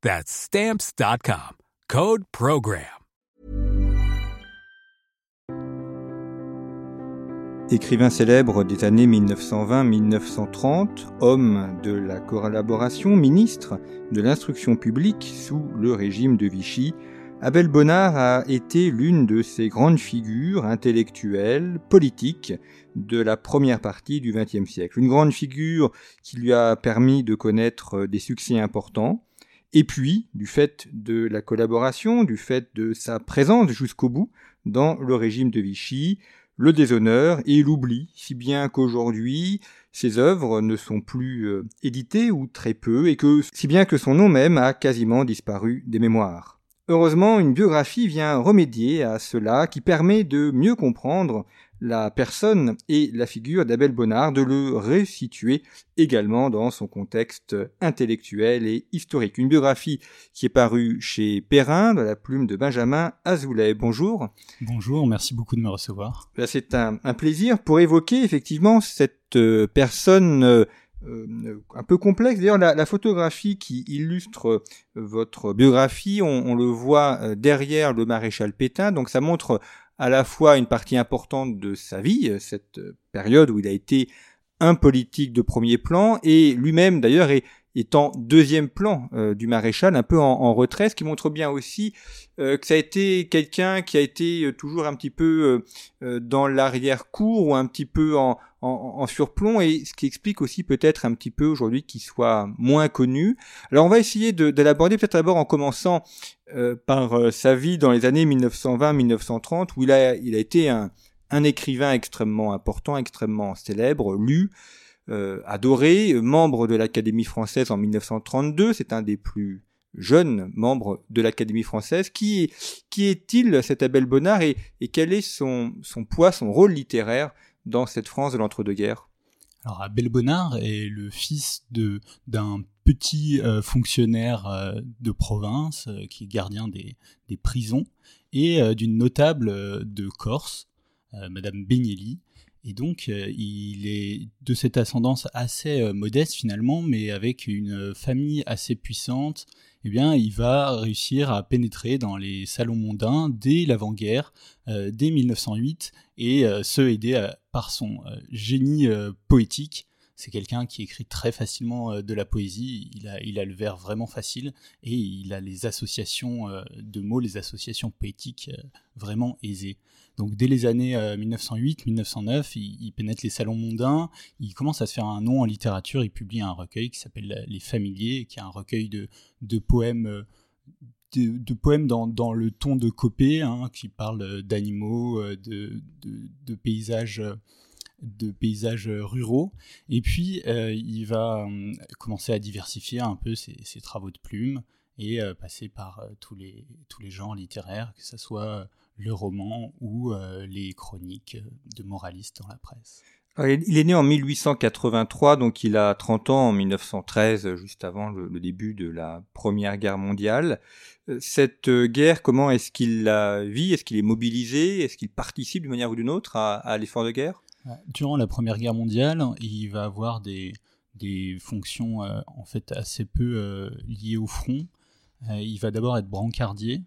That's Stamps.com. Code Program. Écrivain célèbre des années 1920-1930, homme de la collaboration, ministre de l'instruction publique sous le régime de Vichy, Abel Bonnard a été l'une de ces grandes figures intellectuelles, politiques de la première partie du XXe siècle. Une grande figure qui lui a permis de connaître des succès importants, et puis, du fait de la collaboration, du fait de sa présence jusqu'au bout dans le régime de Vichy, le déshonneur et l'oubli, si bien qu'aujourd'hui, ses œuvres ne sont plus euh, éditées ou très peu, et que, si bien que son nom même a quasiment disparu des mémoires. Heureusement, une biographie vient remédier à cela qui permet de mieux comprendre la personne et la figure d'Abel Bonnard, de le resituer également dans son contexte intellectuel et historique. Une biographie qui est parue chez Perrin, de la plume de Benjamin Azoulay. Bonjour. Bonjour, merci beaucoup de me recevoir. C'est un, plaisir pour évoquer effectivement cette euh, personne euh, euh, un peu complexe. D'ailleurs, la, photographie qui illustre votre biographie, on, le voit derrière le maréchal Pétain, donc ça montre à la fois une partie importante de sa vie, euh, cette euh, période où il a été un politique de premier plan, et lui-même d'ailleurs est, en deuxième plan euh, du maréchal, un peu en, retrait, ce qui montre bien aussi que ça a été quelqu'un qui a été toujours un petit peu dans l'arrière-cour ou un petit peu en, en, surplomb et ce qui explique aussi peut-être un petit peu aujourd'hui qu'il soit moins connu. Alors on va essayer de, de l'aborder peut-être d'abord en commençant euh, par euh, sa vie dans les années 1920-1930 où il a, il a été un, écrivain extrêmement important, extrêmement célèbre, lu, euh, adoré, membre de l'Académie française en 1932, c'est un des plus jeunes membres de l'Académie française. Qui, est-il cet Abel Bonnard et, quel est son, poids, son rôle littéraire dans cette France de l'entre-deux-guerres? Alors Abel Bonnard est le fils d'un petit euh, fonctionnaire euh, de province qui est gardien des, des prisons et d'une notable de Corse, Madame Begnelli. Et donc, il est de cette ascendance assez modeste finalement, mais avec une famille assez puissante eh bien, il va réussir à pénétrer dans les salons mondains dès l'avant-guerre, euh, dès 1908, et euh, se aider euh, par son génie poétique. C'est quelqu'un qui écrit très facilement de la poésie, il a, le vers vraiment facile, et il a les associations de mots, les associations poétiques vraiment aisées. Donc dès les années 1908-1909, euh, il, pénètre les salons mondains, il commence à se faire un nom en littérature, il publie un recueil qui s'appelle Les Familiers, qui est un recueil de, poèmes euh, de, poèmes dans, le ton de Copé, hein, qui parle d'animaux, euh, de, paysages de paysages ruraux. Et puis, il va commencer à diversifier un peu ses, travaux de plume et passer par tous, les, tous les genres littéraires, que ce soit le roman ou euh, les chroniques de moralistes dans la presse. Il est né en 1883, donc il a 30 ans en 1913, juste avant le, début de la Première Guerre mondiale. Euh, cette euh, guerre, comment est-ce qu'il la vit? Est-ce qu'il est mobilisé? Est-ce qu'il participe d'une manière ou d'une autre à, l'effort de guerre? Durant la Première Guerre mondiale, il va avoir des, des fonctions en fait assez peu liées au front. il va d'abord être brancardier,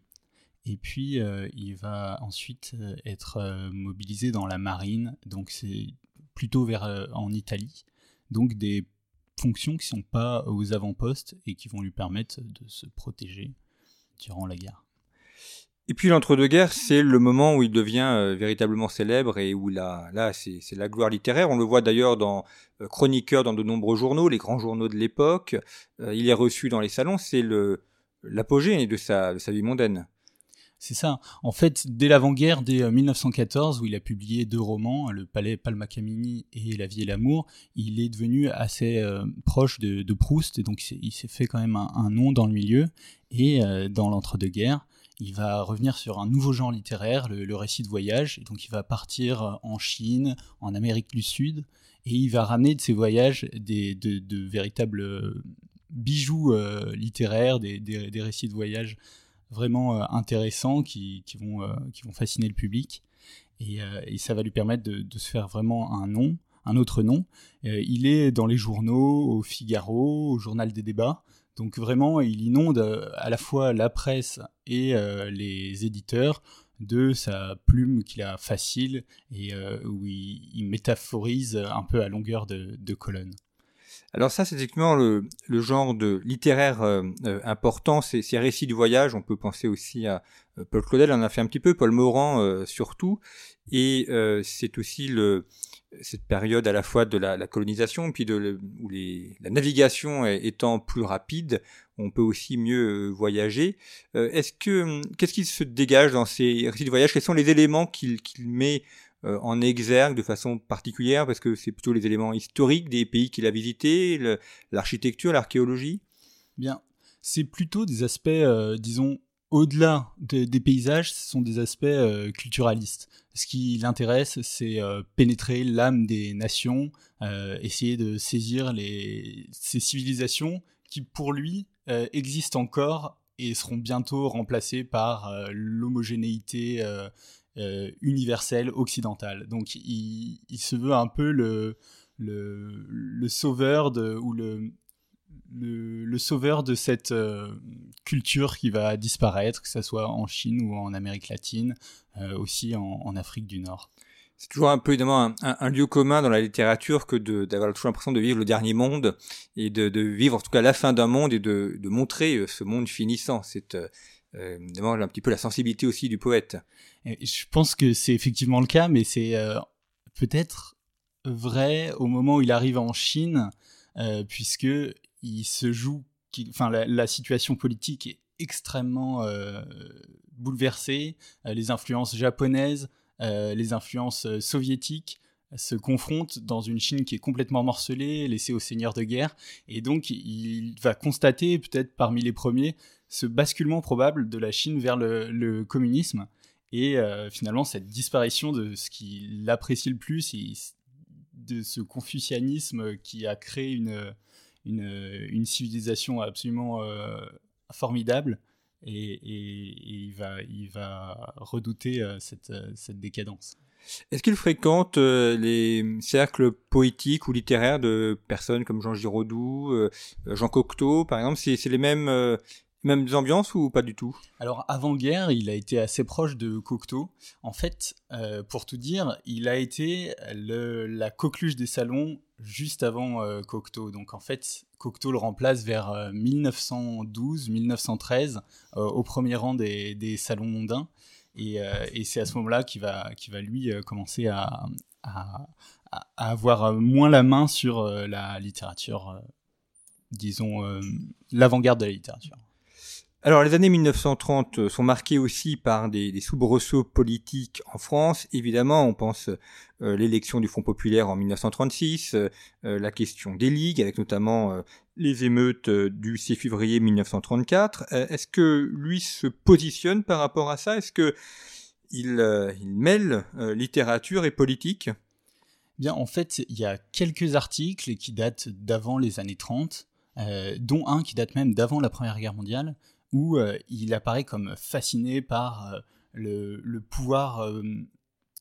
et puis, euh, il va ensuite euh, être euh, mobilisé dans la marine, donc c'est plutôt vers en Italie. Donc des fonctions qui ne sont pas aux avant-postes et qui vont lui permettre de se protéger durant la guerre. Et puis l'entre-deux-guerres, c'est le moment où il devient euh, véritablement célèbre et où là, là c'est la gloire littéraire. On le voit d'ailleurs dans euh, chroniqueur dans de nombreux journaux, les grands journaux de l'époque. Euh, il est reçu dans les salons. C'est l'apogée de sa, vie mondaine. C'est ça. En fait, dès l'avant-guerre, dès 1914, où il a publié deux romans, Le Palais Palmacamini et La vie et l'amour, il est devenu assez proche de, Proust, et donc il s'est fait quand même un, nom dans le milieu. Et dans l'entre-deux-guerres, il va revenir sur un nouveau genre littéraire, le, récit de voyage. Et donc il va partir euh, en Chine, en Amérique du Sud, et il va ramener de ses voyages des, de, véritables euh, bijoux euh, littéraires, des, récits de voyage vraiment intéressants qui, vont, fasciner le public. Et, ça va lui permettre de, se faire vraiment un nom, un autre nom. il est dans les journaux, au Figaro, au Journal des débats. Donc vraiment, il inonde euh, à la fois la presse et euh, les éditeurs de sa plume qu'il a facile et euh, où il, métaphorise un peu à longueur de, colonne. Alors ça, c'est effectivement le, genre de littéraire important, ces récits du voyage. On peut penser aussi à Paul Claudel, en a fait un petit peu, Paul Morand surtout, et c'est aussi le, cette période à la fois de la, colonisation, puis de où la navigation étant plus rapide, on peut aussi mieux euh, voyager. Euh, est-ce que hum, qu'est-ce qui se dégage dans ces récits de voyage? Quels sont les éléments qu'il met euh, en exergue de façon particulière? Parce que c'est plutôt les éléments historiques des pays qu'il a visités, l'architecture, l'archéologie? Bien, c'est plutôt des aspects, disons, au-delà des paysages, ce sont des aspects euh, culturalistes. Ce qui l'intéresse, c'est euh, pénétrer l'âme des nations, euh, essayer de saisir les, ces civilisations qui, pour lui, existent encore et seront bientôt remplacées par l'homogénéité universelle occidentale. Donc, il, se veut un peu le, le, sauveur de, ou le, le, sauveur de cette culture qui va disparaître, que ce soit en Chine ou en Amérique latine, euh, aussi en, Afrique du Nord. C'est toujours un peu évidemment un, lieu commun dans la littérature que d'avoir toujours l'impression de vivre le dernier monde et de, vivre en tout cas la fin d'un monde et de, montrer euh, ce monde finissant. C'est évidemment un petit peu la sensibilité aussi du poète. je pense que c'est effectivement le cas, mais c'est peut-être vrai au moment où il arrive en Chine, puisque il se joue, enfin la, situation politique est extrêmement euh, bouleversée, euh, les influences japonaises, euh, les influences soviétiques se confrontent dans une Chine qui est complètement morcelée, laissée aux seigneurs de guerre, et donc il va constater, peut-être parmi les premiers, ce basculement probable de la Chine vers le, communisme, et finalement cette disparition de ce qu'il apprécie le plus, de ce confucianisme qui a créé une, une, une civilisation absolument euh, formidable. Et, il, va, il va redouter euh, cette, euh, cette décadence. Est-ce qu'il fréquente les cercles poétiques ou littéraires de personnes comme Jean Giraudoux, Jean Cocteau, par exemple? C'est les mêmes mêmes ambiances ou pas du tout? Alors avant-guerre, il a été assez proche de Cocteau. En fait, euh, pour tout dire, il a été la coqueluche des salons juste avant euh, Cocteau. Donc en fait, Cocteau le remplace vers 1912-1913 euh, au premier rang des, des salons mondains. Et, c'est à ce moment-là qu'il va, va lui commencer à, avoir moins la main sur la littérature, disons, l'avant-garde de la littérature. Alors, les années 1930 euh, sont marquées aussi par des, des soubresauts politiques en France. Évidemment, on pense euh, l'élection du Front populaire en 1936, euh, la question des ligues, avec notamment les émeutes du 6 février 1934. Est-ce que lui se positionne par rapport à ça? Est-ce que il, il mêle littérature et politique? Bien, en fait, il y a quelques articles qui datent d'avant les années 30, dont un qui date même d'avant la Première Guerre mondiale, où euh, il apparaît comme fasciné par euh, le, pouvoir euh,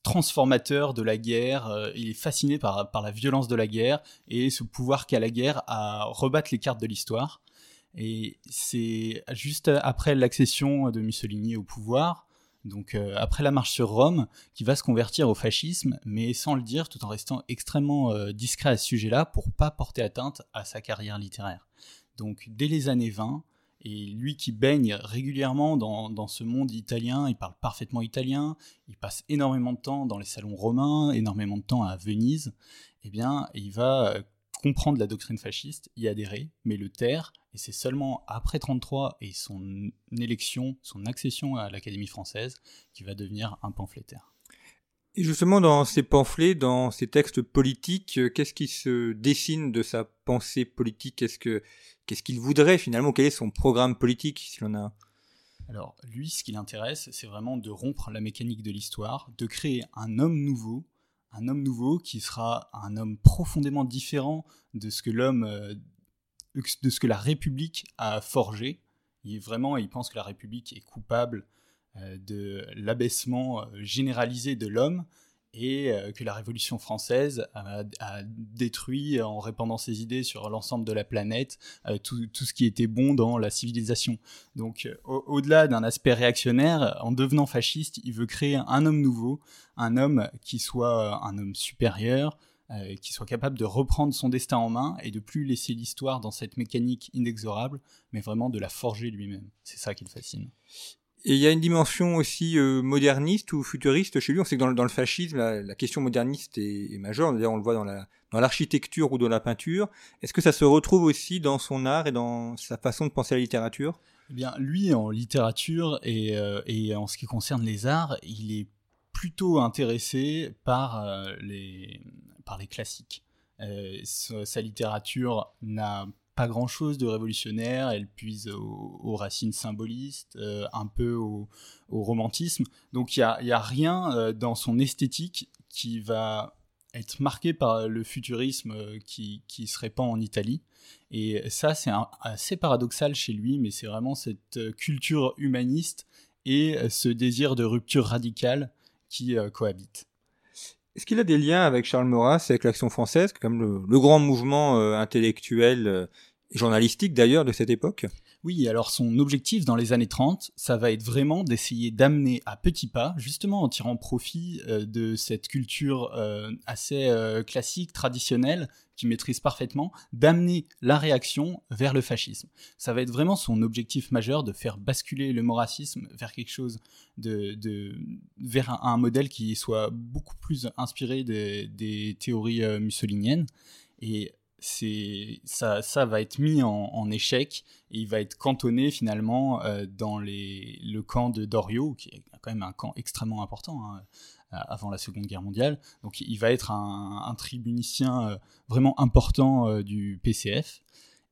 transformateur de la guerre, il est fasciné par, la violence de la guerre et ce pouvoir qu'a la guerre à rebattre les cartes de l'histoire. Et c'est juste après l'accession de Mussolini au pouvoir, donc après la marche sur Rome, qui va se convertir au fascisme, mais sans le dire, tout en restant extrêmement discret à ce sujet-là pour pas porter atteinte à sa carrière littéraire. Donc dès les années 20, Et lui qui baigne régulièrement dans, dans, ce monde italien, il parle parfaitement italien, il passe énormément de temps dans les salons romains, énormément de temps à Venise, eh bien, il va euh, comprendre la doctrine fasciste, y adhérer, mais le taire, et c'est seulement après 33 et son élection, son accession à l'Académie française, qu'il va devenir un pamphlétaire. Et justement, dans ces pamphlets, dans ces textes politiques, euh, qu'est-ce qui se dessine de sa pensée politique? Qu'est-ce que qu'est-ce qu'il voudrait finalement? Quel est son programme politique, s'il en a Alors, lui, ce qui l'intéresse, c'est vraiment de rompre la mécanique de l'histoire, de créer un homme nouveau, un homme nouveau qui sera un homme profondément différent de ce que l'homme, euh, de ce que la République a forgé. Il vraiment, il pense que la République est coupable de l'abaissement euh, généralisé de l'homme et euh, que la Révolution française a, détruit en répandant ses idées sur l'ensemble de la planète tout, ce qui était bon dans la civilisation. Donc au-delà d'un aspect réactionnaire, en devenant fasciste, il veut créer un homme nouveau, un homme qui soit un homme supérieur, qui soit capable de reprendre son destin en main et de plus laisser l'histoire dans cette mécanique inexorable, mais vraiment de la forger lui-même. C'est ça qui le fascine. Et il y a une dimension aussi euh, moderniste ou futuriste chez lui. On sait que dans, le, fascisme, la, question moderniste est, est majeure. D'ailleurs, on le voit dans la dans l'architecture ou dans la peinture. Est-ce que ça se retrouve aussi dans son art et dans sa façon de penser à la littérature? Eh bien, lui, en littérature et, euh, et, en ce qui concerne les arts, il est plutôt intéressé par, euh, les, par les classiques. Sa, littérature n'a pas grand chose de révolutionnaire, elle puise aux, racines symbolistes, euh, un peu au, romantisme. Donc il n'y a, a, rien euh, dans son esthétique qui va être marqué par le futurisme euh, qui, se répand en Italie. Et ça, c'est assez paradoxal chez lui, mais c'est vraiment cette culture humaniste et ce désir de rupture radicale qui cohabitent. Est-ce qu'il a des liens avec Charles Maurras, avec l'Action française, comme le, grand mouvement intellectuel et journalistique d'ailleurs de cette époque? Oui, alors son objectif dans les années 30, ça va être vraiment d'essayer d'amener à petits pas, justement en tirant profit euh, de cette culture euh, assez euh, classique, traditionnelle, qui maîtrise parfaitement, d'amener la réaction vers le fascisme. Ça va être vraiment son objectif majeur de faire basculer le moracisme vers quelque chose de, de vers un, modèle qui soit beaucoup plus inspiré des, des théories mussoliniennes. Et c'est ça, ça va être mis en, échec et il va être cantonné finalement euh, dans les, le camp de Dorio, qui est quand même un camp extrêmement important hein, euh, avant la Seconde Guerre mondiale. Donc il va être un, un tribunicien euh, vraiment important du PCF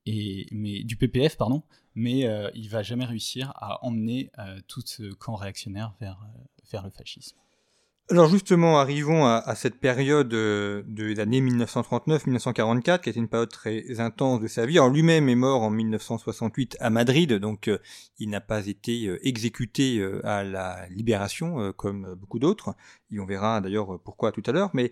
et mais du PPF pardon, mais il va jamais réussir à emmener tout ce camp réactionnaire vers vers le fascisme. Alors justement, arrivons à, cette période euh, de l'année 1939-1944, qui était une période très intense de sa vie. Alors lui-même est mort en 1968 à Madrid, donc euh, il n'a pas été euh, exécuté à la libération comme beaucoup d'autres. Et on verra d'ailleurs pourquoi tout à l'heure. Mais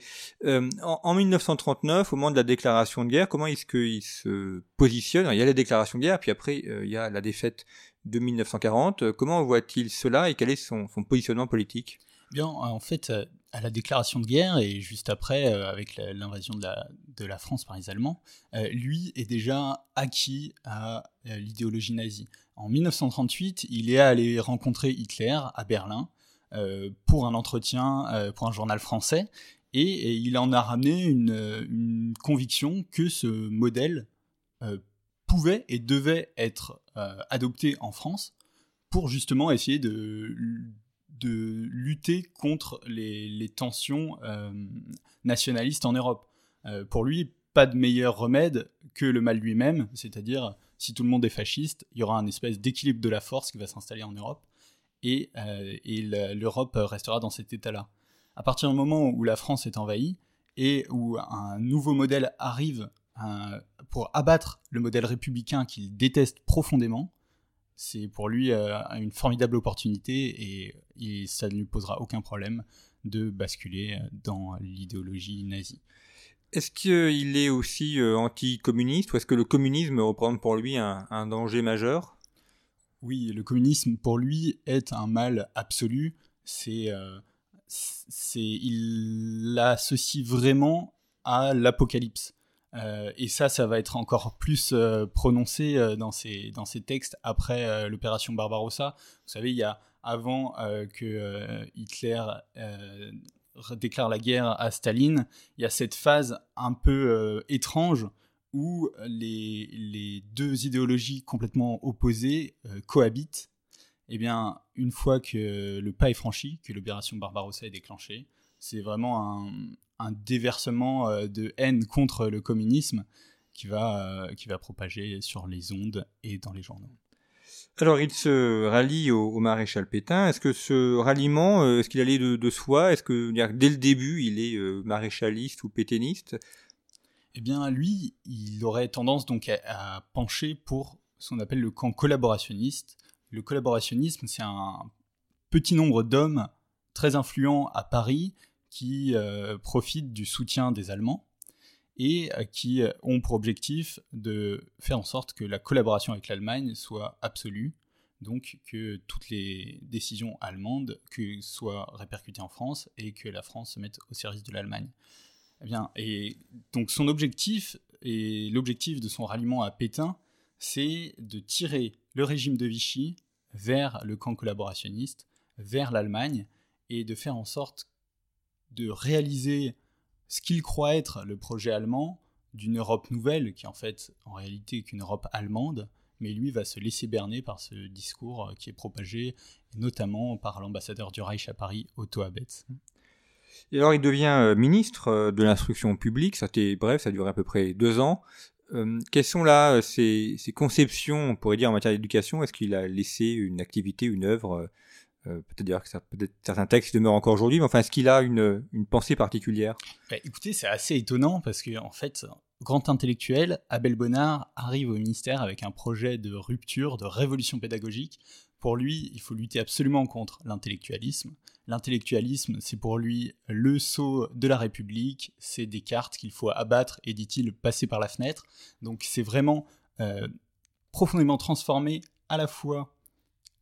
en, 1939, au moment de la déclaration de guerre, comment est-ce qu'il se positionne? Il y a la déclaration de guerre, puis après il y a la défaite de 1940. Comment voit-il cela et quel est son positionnement politique? Bien, en fait, euh, à la déclaration de guerre et juste après, euh, avec l'invasion de la, France par les Allemands, euh, lui est déjà acquis à l'idéologie nazie. En 1938, il est allé rencontrer Hitler à Berlin pour un entretien pour un journal français et, il en a ramené une, une conviction que ce modèle pouvait et devait être adopté en France pour justement essayer de de lutter contre les, tensions euh, nationalistes en Europe. Euh, pour lui, pas de meilleur remède que le mal lui-même, c'est-à-dire si tout le monde est fasciste, il y aura un espèce d'équilibre de la force qui va s'installer en Europe et, euh, l'Europe restera dans cet état-là. À partir du moment où la France est envahie et où un nouveau modèle arrive pour abattre le modèle républicain qu'il déteste profondément, c'est pour lui euh, une formidable opportunité et, ça ne lui posera aucun problème de basculer dans l'idéologie nazie. Est-ce qu'il est aussi euh, anticommuniste ou est-ce que le communisme représente pour lui un, danger majeur? Oui, le communisme pour lui est un mal absolu. C'est, euh, c'est, il l'associe vraiment à l'apocalypse. Et ça, ça va être encore plus prononcé dans, ces, dans ces textes après l'opération Barbarossa. Vous savez, il y a avant que Hitler déclare la guerre à Staline, il y a cette phase un peu étrange où les, les, deux idéologies complètement opposées cohabitent eh bien, une fois que le pas est franchi, que l'opération Barbarossa est déclenchée, c'est vraiment un, déversement euh, de haine contre le communisme qui va, euh, qui va propager sur les ondes et dans les journaux. Alors, il se rallie au, maréchal Pétain. Est-ce que ce ralliement, euh, est-ce qu'il allait de, soi? Est-ce que dès le début, il est maréchaliste ou pétainiste? Eh bien, lui, il aurait tendance donc à, à pencher pour ce qu'on appelle le camp collaborationniste, le collaborationnisme, c'est un petit nombre d'hommes très influents à Paris qui euh, profitent du soutien des Allemands et euh, qui ont pour objectif de faire en sorte que la collaboration avec l'Allemagne soit absolue, donc que toutes les décisions allemandes soient répercutées en France et que la France se mette au service de l'Allemagne. Eh bien, et donc son objectif et l'objectif de son ralliement à Pétain, c'est de tirer le régime de Vichy vers le camp collaborationniste, vers l'Allemagne, et de faire en sorte de réaliser ce qu'il croit être le projet allemand d'une Europe nouvelle, qui en fait en réalité qu'une Europe allemande, mais lui va se laisser berner par ce discours qui est propagé, notamment par l'ambassadeur du Reich à Paris, Otto Abetz. Et alors il devient euh, ministre euh, de l'instruction publique, ça était bref, ça a duré à peu près deux ans, euh, quelles sont là euh, ses, conceptions, on pourrait dire, en matière d'éducation? Est-ce qu'il a laissé une activité, une œuvre euh, Peut-être dire que certains textes demeurent encore aujourd'hui, mais enfin, est-ce qu'il a une, pensée particulière? Bah, Écoutez, c'est assez étonnant parce que, en fait, grand intellectuel, Abel Bonnard arrive au ministère avec un projet de rupture, de révolution pédagogique. Pour lui, il faut lutter absolument contre l'intellectualisme. L'intellectualisme, c'est pour lui le sceau de la République, c'est des cartes qu'il faut abattre et, dit-il, passer par la fenêtre. Donc c'est vraiment euh, profondément transformer à la fois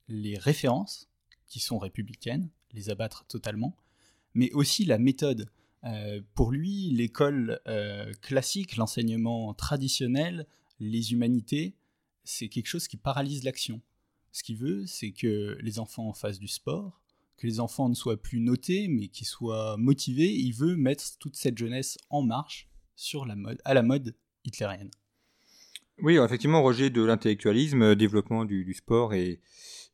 les références, qui sont républicaines, les abattre totalement, mais aussi la méthode. Euh, pour lui, l'école euh, classique, l'enseignement traditionnel, les humanités, c'est quelque chose qui paralyse l'action. Ce qu'il veut, c'est que les enfants fassent du sport, que les enfants ne soient plus notés, mais qu'ils soient motivés. Il veut mettre toute cette jeunesse en marche sur la mode, à la mode hitlérienne. Oui, effectivement, rejet de l'intellectualisme, développement du, sport et,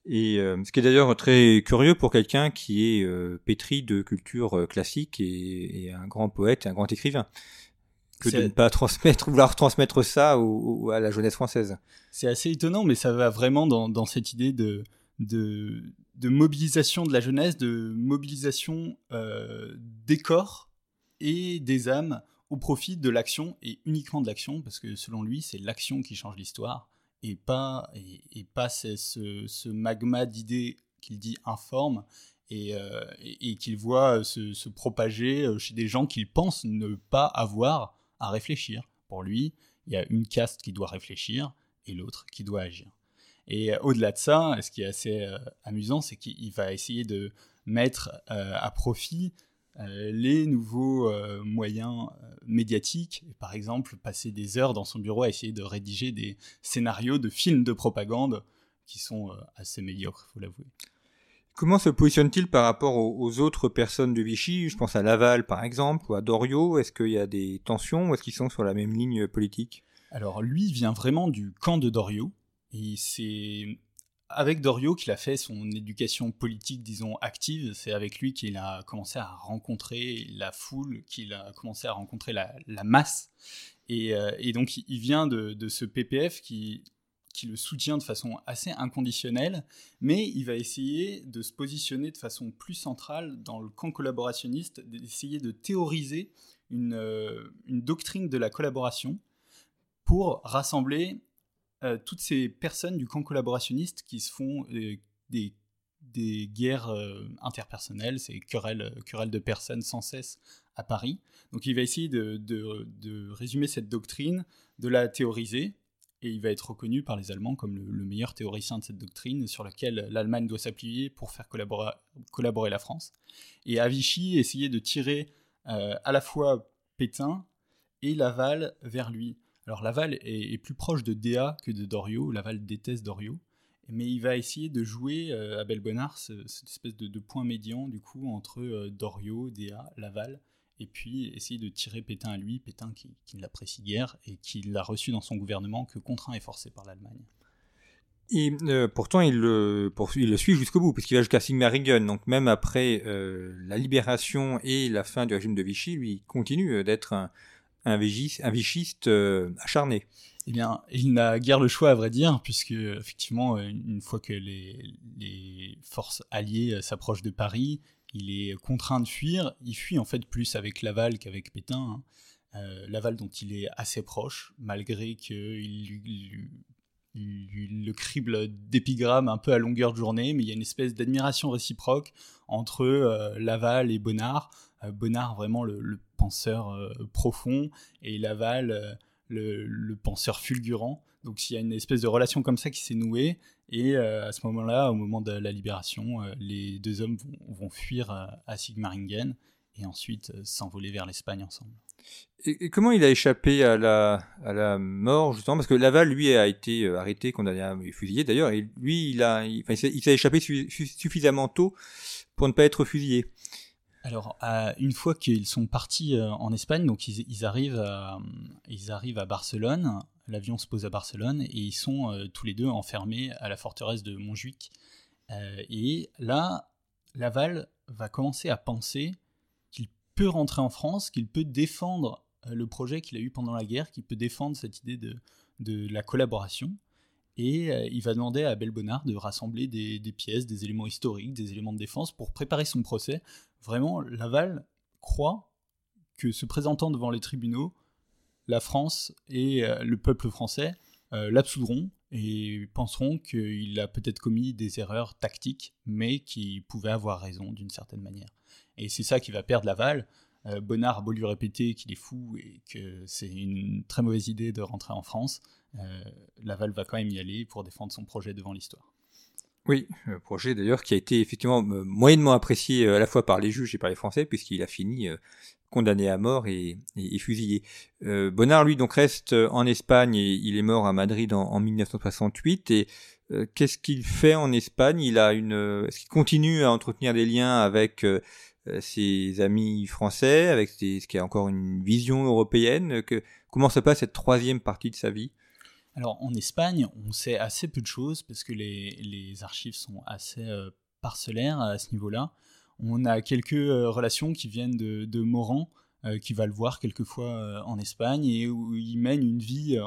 et euh, ce qui est d'ailleurs très curieux pour quelqu'un qui est euh, pétri de culture classique et, un grand poète, un grand écrivain, que de ne pas transmettre, vouloir transmettre ça à la jeunesse française. C'est assez étonnant, mais ça va vraiment dans, dans cette idée de, de, de mobilisation de la jeunesse, de mobilisation euh, des corps et des âmes au profit de l'action et uniquement de l'action, parce que selon lui, c'est l'action qui change l'histoire et pas, et, pas ce, ce, magma d'idées qu'il dit informe et, euh, et, qu'il voit se, se, propager euh, chez des gens qu'il pense ne pas avoir à réfléchir. Pour lui, il y a une caste qui doit réfléchir et l'autre qui doit agir. Et au-delà de ça, ce qui est assez euh, amusant, c'est qu'il va essayer de mettre à profit les nouveaux moyens médiatiques, par exemple passer des heures dans son bureau à essayer de rédiger des scénarios de films de propagande qui sont assez médiocres, faut l'avouer. Comment se positionne-t-il par rapport aux, autres personnes de Vichy? Je pense à Laval par exemple, ou à Doriot. Est-ce qu'il y a des tensions ou est-ce qu'ils sont sur la même ligne politique? Alors lui vient vraiment du camp de Doriot, et c'est avec Dorio qu'il a fait son éducation politique, disons, active. C'est avec lui qu'il a commencé à rencontrer la foule, qu'il a commencé à rencontrer la, masse. Euh, et, donc, il vient de, ce PPF qui, le soutient de façon assez inconditionnelle, mais il va essayer de se positionner de façon plus centrale dans le camp collaborationniste, d'essayer de théoriser une, euh, une doctrine de la collaboration pour rassembler euh, toutes ces personnes du camp collaborationniste qui se font euh, des, guerres euh, interpersonnelles, ces querelles, querelles de personnes sans cesse à Paris. Donc il va essayer de, résumer cette doctrine, de la théoriser, et il va être reconnu par les Allemands comme le, meilleur théoricien de cette doctrine sur laquelle l'Allemagne doit s'appuyer pour faire collaborer, collaborer, la France. Et à Vichy, essayer de tirer à la fois Pétain et Laval vers lui. Alors Laval est, plus proche de Déa que de Doriot. Laval déteste Doriot. Mais il va essayer de jouer à Belbonnard cette espèce de, point médian du coup entre Doriot, Déa, Laval et puis essayer de tirer Pétain à lui, Pétain qui, ne l'apprécie guère et qui l'a reçu dans son gouvernement que contraint et forcé par l'Allemagne. Et euh, pourtant, il le, suit jusqu'au bout, puisqu'il va jusqu'à Sigmaringen. Donc même après euh, la libération et la fin du régime de Vichy, lui il continue euh, d'être un, vichiste acharné. Eh bien, il n'a guère le choix, à vrai dire, puisque effectivement, une fois que les, forces alliées s'approchent de Paris, il est contraint de fuir. Il fuit en fait plus avec Laval qu'avec Pétain. Hein. Euh, Laval dont il est assez proche, malgré qu'il le crible d'épigrammes un peu à longueur de journée, mais il y a une espèce d'admiration réciproque entre euh, Laval et Bonnard. Euh, Bonnard vraiment le, penseur profond et Laval le, penseur fulgurant. Donc il y a une espèce de relation comme ça qui s'est nouée, et euh, à ce moment-là, au moment de la libération, euh, les deux hommes vont, fuir euh, à Sigmaringen et ensuite s'envoler vers l'Espagne ensemble. Et, comment il a échappé à la, à la mort, justement? Parce que Laval, lui, a été arrêté, condamné à fusiller d'ailleurs, et lui, il, a, il, s'est échappé suffisamment tôt pour ne pas être fusillé. Alors, une fois qu'ils sont partis en Espagne, donc ils, arrivent, à, ils arrivent à Barcelone, l'avion se pose à Barcelone et ils sont euh, tous les deux enfermés à la forteresse de Montjuic. Euh, et là, Laval va commencer à penser qu'il peut rentrer en France, qu'il peut défendre euh, le projet qu'il a eu pendant la guerre, qu'il peut défendre cette idée de la collaboration. Et il va demander à Belbonnard de rassembler des, pièces, des éléments historiques, des éléments de défense pour préparer son procès. Vraiment, Laval croit que se présentant devant les tribunaux, la France et euh, le peuple français euh, l'absoudront et penseront qu'il a peut-être commis des erreurs tactiques, mais qu'il pouvait avoir raison d'une certaine manière. Et c'est ça qui va perdre Laval. Euh, Bonnard a beau lui répéter qu'il est fou et que c'est une très mauvaise idée de rentrer en France, Laval va quand même y aller pour défendre son projet devant l'histoire. Oui, le projet d'ailleurs qui a été effectivement moyennement apprécié à la fois par les juges et par les Français, puisqu'il a fini condamné à mort et, fusillé. Euh, Bonnard, lui, donc reste en Espagne et il est mort à Madrid en, 1968. Et euh, qu'est-ce qu'il fait en Espagne? Il a une, est-ce qu'il continue à entretenir des liens avec euh, ses amis français, avec ce qui a encore une vision européenne? Que, Comment se passe cette troisième partie de sa vie? Alors en Espagne, on sait assez peu de choses parce que les, archives sont assez parcellaires à ce niveau-là. On a quelques euh, relations qui viennent de, de Morand, euh, qui va le voir quelquefois euh, en Espagne, et où il mène une vie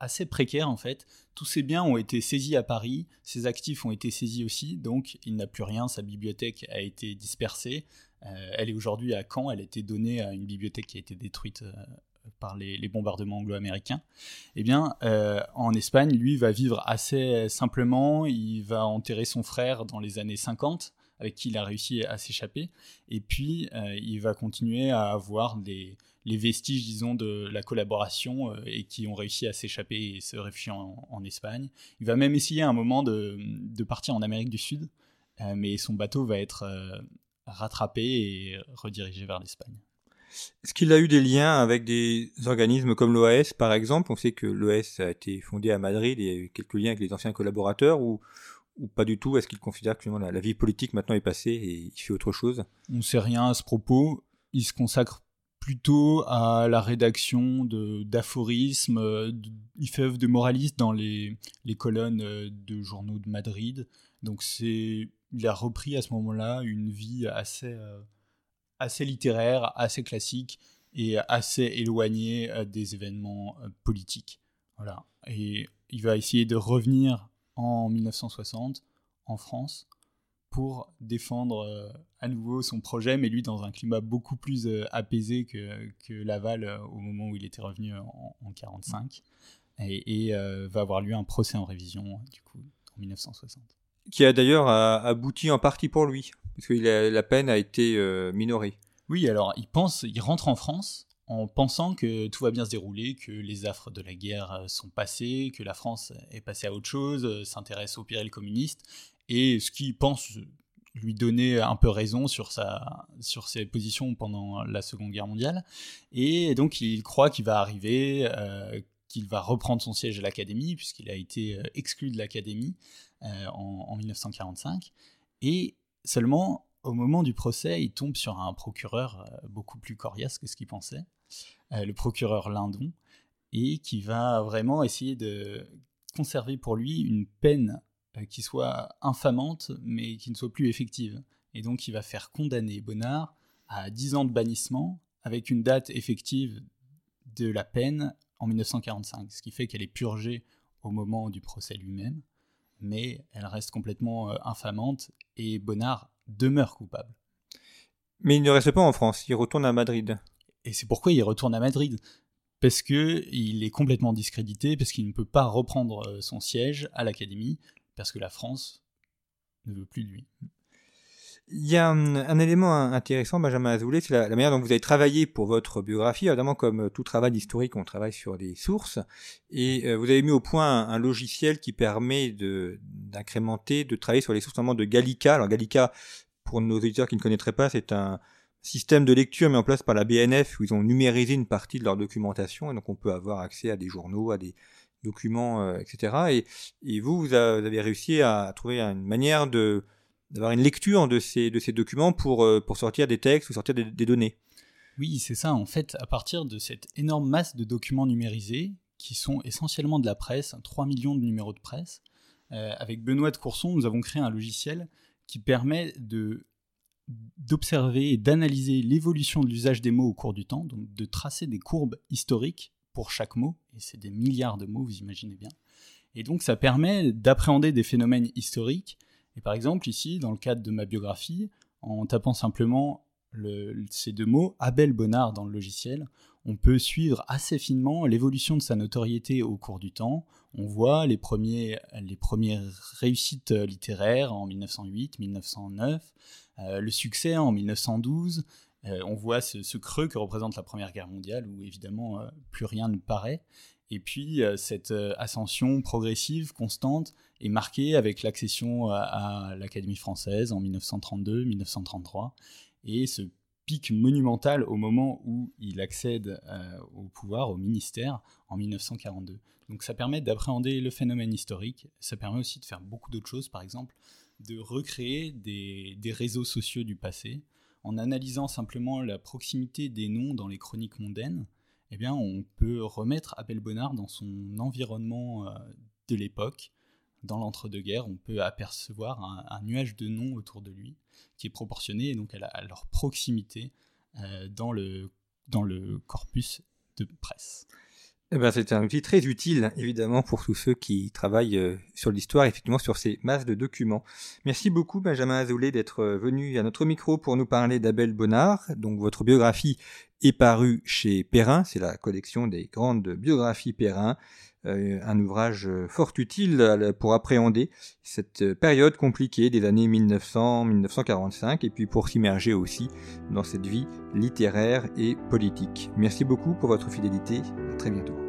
assez précaire en fait. Tous ses biens ont été saisis à Paris, ses actifs ont été saisis aussi, donc il n'a plus rien, sa bibliothèque a été dispersée. elle est aujourd'hui à Caen, elle a été donnée à une bibliothèque qui a été détruite par les, bombardements anglo-américains. Eh bien, en Espagne, lui va vivre assez simplement, il va enterrer son frère dans les années 50 avec qui il a réussi à s'échapper. Et puis, euh, il va continuer à avoir les vestiges, disons, de la collaboration euh, et qui ont réussi à s'échapper et se réfugier en, Espagne. Il va même essayer à un moment de, partir en Amérique du Sud, euh, mais son bateau va être rattrapé et redirigé vers l'Espagne. Est-ce qu'il a eu des liens avec des organismes comme l'OAS, par exemple? On sait que l'OAS a été fondé à Madrid et il y a eu quelques liens avec les anciens collaborateurs, ou, pas du tout? Est-ce qu'il considère que la, vie politique maintenant est passée et il fait autre chose? On ne sait rien à ce propos. Il se consacre plutôt à la rédaction d'aphorismes. Il fait œuvre de moraliste dans les, les, colonnes de journaux de Madrid. Donc c'est, il a repris à ce moment-là une vie assez, euh, assez littéraire, assez classique et assez éloignée euh, des événements euh, politiques. Voilà. Et il va essayer de revenir en 1960 en France pour défendre euh, à nouveau son projet, mais lui dans un climat beaucoup plus apaisé que, Laval au moment où il était revenu en, 1945, et, va avoir lieu un procès en révision du coup en 1960. Qui a d'ailleurs abouti en partie pour lui, parce que la peine a été minorée. Oui, alors il pense, il rentre en France en pensant que tout va bien se dérouler, que les affres de la guerre euh, sont passées, que la France est passée à autre chose, euh, s'intéresse au péril communiste, et ce qu'il pense lui donner un peu raison sur, sa, sur ses positions pendant la Seconde Guerre mondiale. Et donc il croit qu'il va arriver, euh, qu'il va reprendre son siège à l'Académie, puisqu'il a été euh, exclu de l'Académie euh, en, en, 1945. Et seulement au moment du procès, il tombe sur un procureur beaucoup plus coriace que ce qu'il pensait, le procureur Lindon, et qui va vraiment essayer de conserver pour lui une peine euh, qui soit infamante, mais qui ne soit plus effective. Et donc il va faire condamner Bonnard à 10 ans de bannissement, avec une date effective de la peine en 1945, ce qui fait qu'elle est purgée au moment du procès lui-même, mais elle reste complètement euh, infamante, et Bonnard demeure coupable. Mais il ne reste pas en France, il retourne à Madrid. Et c'est pourquoi il retourne à Madrid parce que il est complètement discrédité, parce qu'il ne peut pas reprendre euh, son siège à l'Académie, parce que la France ne veut plus de lui. Il y a un, élément intéressant, Benjamin Azoulay, c'est la, manière dont vous avez travaillé pour votre biographie. Évidemment, comme tout travail historique, on travaille sur des sources. Et euh, vous avez mis au point un, logiciel qui permet d'incrémenter, de, travailler sur les sources, notamment de Gallica. Alors Gallica, pour nos auditeurs qui ne connaîtraient pas, c'est un système de lecture mis en place par la BNF où ils ont numérisé une partie de leur documentation. Et donc on peut avoir accès à des journaux, à des, documents, euh, etc. Et, vous, vous avez réussi à trouver une manière de d'avoir une lecture de ces, de ces documents pour, euh, pour sortir des textes ou sortir des, données. Oui, c'est ça. En fait, à partir de cette énorme masse de documents numérisés, qui sont essentiellement de la presse, 3 millions de numéros de presse, euh, avec Benoît de Courson, nous avons créé un logiciel qui permet de d'observer et d'analyser l'évolution de l'usage des mots au cours du temps, donc de tracer des courbes historiques pour chaque mot, et c'est des milliards de mots, vous imaginez bien. Et donc ça permet d'appréhender des phénomènes historiques. Et par exemple, ici, dans le cadre de ma biographie, en tapant simplement ces deux mots, Abel Bonnard dans le logiciel, on peut suivre assez finement l'évolution de sa notoriété au cours du temps. On voit les, premières réussites littéraires en 1908, 1909, euh, le succès en 1912, euh, on voit ce, creux que représente la Première Guerre mondiale, où évidemment euh, plus rien ne paraît. Et puis euh, cette ascension progressive, constante, est marquée avec l'accession à, l'Académie française en 1932-1933, et ce pic monumental au moment où il accède au pouvoir, au ministère, en 1942. Donc ça permet d'appréhender le phénomène historique, ça permet aussi de faire beaucoup d'autres choses, par exemple de recréer des réseaux sociaux du passé, en analysant simplement la proximité des noms dans les chroniques mondaines, eh bien, on peut remettre Abel Bonnard dans son environnement euh, de l'époque. Dans l'entre-deux-guerres, on peut apercevoir un, nuage de noms autour de lui qui est proportionné donc à, leur proximité euh, dans, le, dans le corpus de presse. Eh ben, c'est un outil très utile, évidemment, pour tous ceux qui travaillent euh, sur l'histoire, effectivement, sur ces masses de documents. Merci beaucoup, Benjamin Azoulay, d'être venu à notre micro pour nous parler d'Abel Bonnard. Donc, votre biographie est parue chez Perrin, c'est la collection des grandes biographies Perrin. Euh, un ouvrage fort utile pour appréhender cette période compliquée des années 1900-1945 et puis pour s'immerger aussi dans cette vie littéraire et politique. Merci beaucoup pour votre fidélité. À très bientôt.